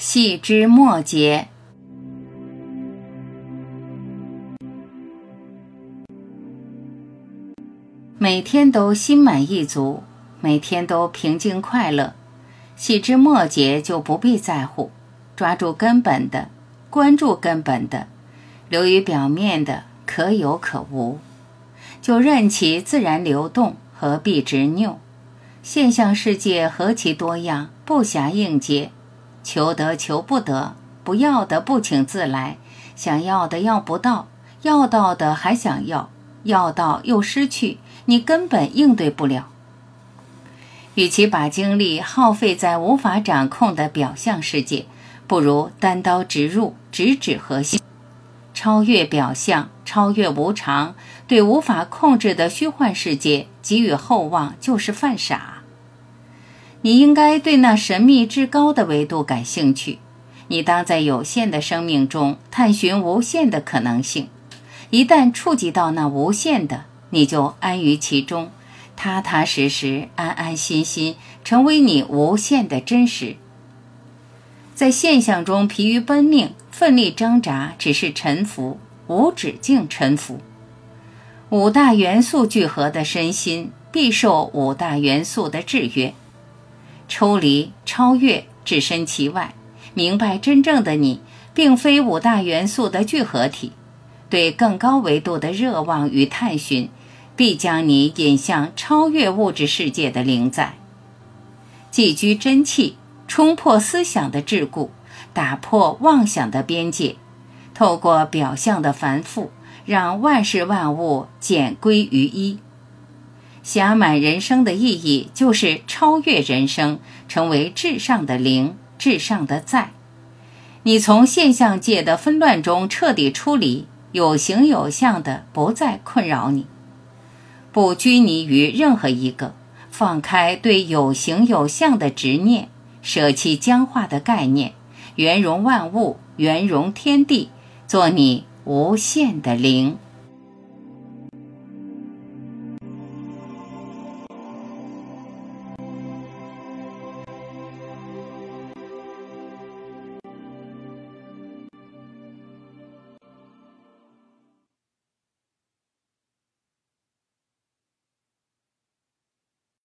细枝末节。每天都心满意足，每天都平静快乐，细枝末节就不必在乎，抓住根本的，关注根本的，流于表面的可有可无，就任其自然流动，何必执拗？现象世界何其多样，不暇应接，求得求不得，不要的不请自来，想要的要不到，要到的还想要，要到又失去。你根本应对不了。与其把精力耗费在无法掌控的表象世界，不如单刀直入，直指核心，超越表象，超越无常，对无法控制的虚幻世界给予厚望，就是犯傻。你应该对那神秘至高的维度感兴趣。你当在有限的生命中探寻无限的可能性。一旦触及到那无限的，你就安于其中，踏踏实实、安安心心，成为你无限的真实。在现象中疲于奔命、奋力挣扎，只是沉浮，无止境沉浮。五大元素聚合的身心，必受五大元素的制约。抽离、超越、置身其外，明白真正的你，并非五大元素的聚合体。对更高维度的热望与探寻。必将你引向超越物质世界的灵在，寄居真气，冲破思想的桎梏，打破妄想的边界，透过表象的繁复，让万事万物简归于一。暇满人生的意义，就是超越人生，成为至上的灵，至上的在。你从现象界的纷乱中彻底出离，有形有相的不再困扰你。不拘泥于任何一个，放开对有形有相的执念，舍弃僵化的概念，圆融万物，圆融天地，做你无限的灵。